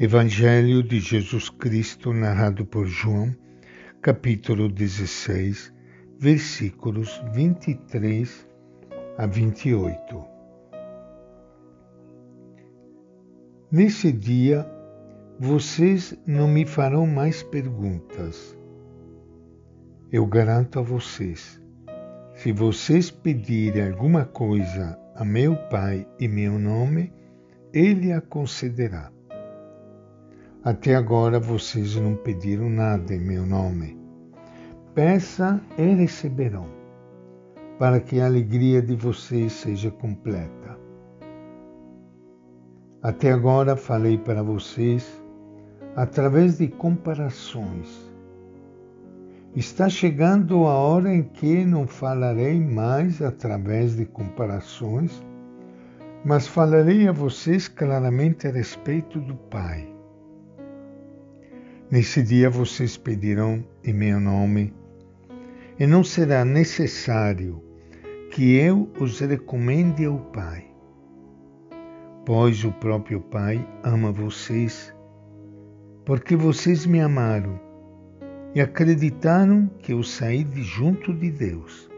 Evangelho de Jesus Cristo, narrado por João, capítulo 16, versículos 23 a 28. Nesse dia, vocês não me farão mais perguntas. Eu garanto a vocês, se vocês pedirem alguma coisa a meu Pai em meu nome, Ele a concederá. Até agora vocês não pediram nada em meu nome. Peça e receberão, para que a alegria de vocês seja completa. Até agora falei para vocês através de comparações. Está chegando a hora em que não falarei mais através de comparações, mas falarei a vocês claramente a respeito do Pai. Nesse dia vocês pedirão em meu nome, e não será necessário que eu os recomende ao Pai, pois o próprio Pai ama vocês, porque vocês me amaram e acreditaram que eu saí de junto de Deus.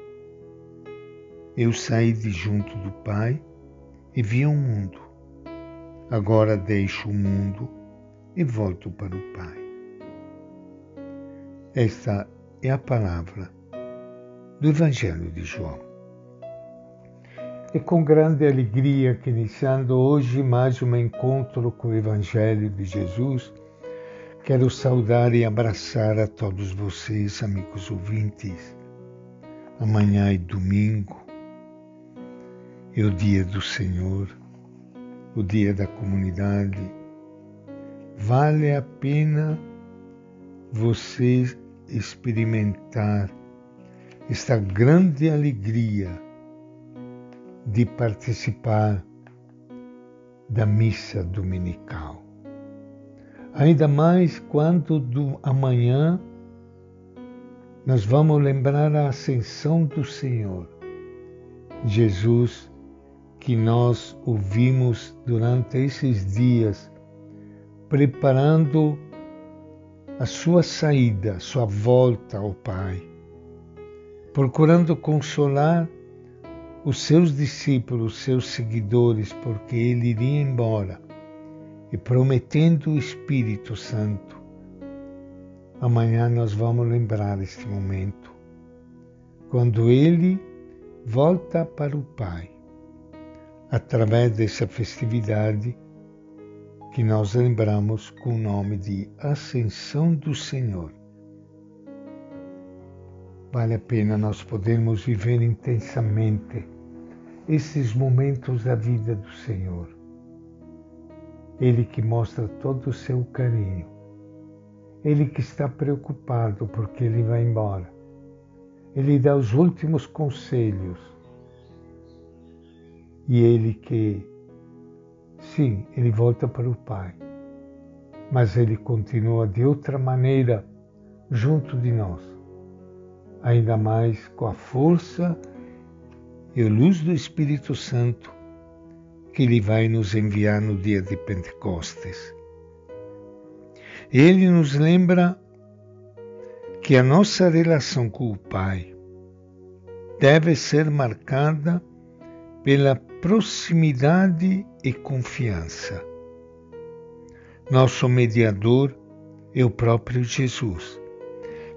Eu saí de junto do Pai e vi o mundo. Agora deixo o mundo e volto para o Pai. Esta é a palavra do Evangelho de João. É com grande alegria que, iniciando hoje mais um encontro com o Evangelho de Jesus, quero saudar e abraçar a todos vocês, amigos ouvintes. Amanhã é domingo, é o dia do Senhor, o dia da comunidade. Vale a pena você experimentar esta grande alegria de participar da missa dominical. Ainda mais quando do amanhã nós vamos lembrar a ascensão do Senhor, Jesus, que nós ouvimos durante esses dias, preparando a sua saída, sua volta ao Pai, procurando consolar os seus discípulos, seus seguidores, porque ele iria embora, e prometendo o Espírito Santo. Amanhã nós vamos lembrar este momento, quando ele volta para o Pai, através dessa festividade que nós lembramos com o nome de Ascensão do Senhor. Vale a pena nós podermos viver intensamente esses momentos da vida do Senhor. Ele que mostra todo o seu carinho. Ele que está preocupado porque ele vai embora. Ele dá os últimos conselhos. E ele que Sim, ele volta para o Pai, mas ele continua de outra maneira junto de nós, ainda mais com a força e a luz do Espírito Santo que ele vai nos enviar no dia de Pentecostes. Ele nos lembra que a nossa relação com o Pai deve ser marcada pela proximidade e confiança. Nosso mediador é o próprio Jesus,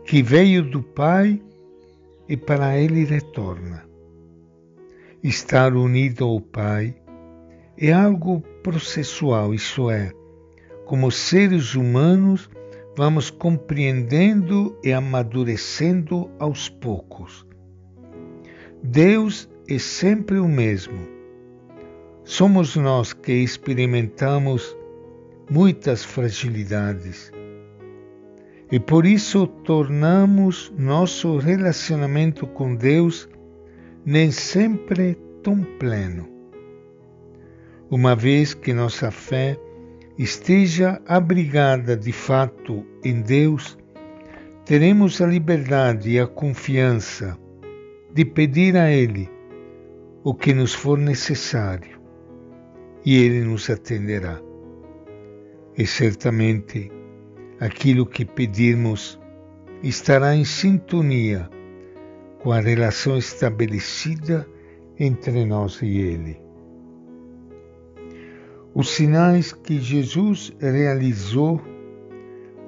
que veio do Pai e para ele retorna. Estar unido ao Pai é algo processual, isso é, como seres humanos, vamos compreendendo e amadurecendo aos poucos. Deus é sempre o mesmo. Somos nós que experimentamos muitas fragilidades e por isso tornamos nosso relacionamento com Deus nem sempre tão pleno. Uma vez que nossa fé esteja abrigada de fato em Deus, teremos a liberdade e a confiança de pedir a Ele o que nos for necessário e Ele nos atenderá. E certamente aquilo que pedirmos estará em sintonia com a relação estabelecida entre nós e Ele. Os sinais que Jesus realizou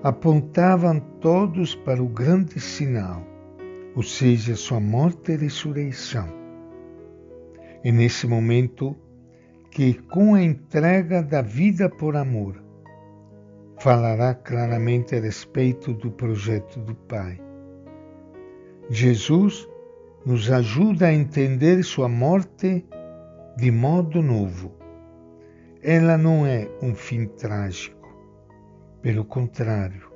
apontavam todos para o grande sinal, ou seja, sua morte e ressurreição. E nesse momento que, com a entrega da vida por amor, falará claramente a respeito do projeto do Pai. Jesus nos ajuda a entender sua morte de modo novo ela não é um fim trágico. Pelo contrário,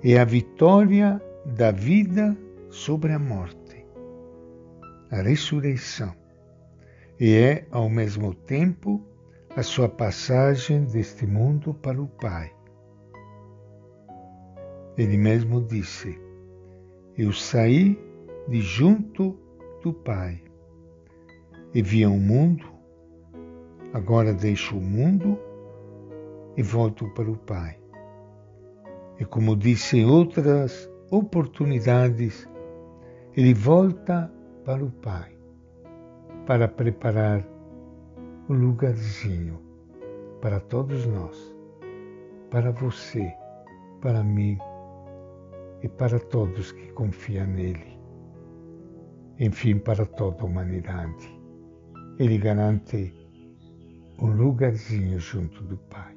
é a vitória da vida sobre a morte, a ressurreição. E é, ao mesmo tempo, a sua passagem deste mundo para o Pai. Ele mesmo disse: Eu saí de junto do Pai e vi ao mundo Agora deixo o mundo e volto para o Pai. E como disse em outras oportunidades, ele volta para o Pai para preparar um lugarzinho para todos nós, para você, para mim e para todos que confiam nele. Enfim, para toda a humanidade. Ele garante um lugarzinho junto do Pai.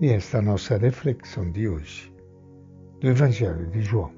E esta é a nossa reflexão de hoje do Evangelho de João.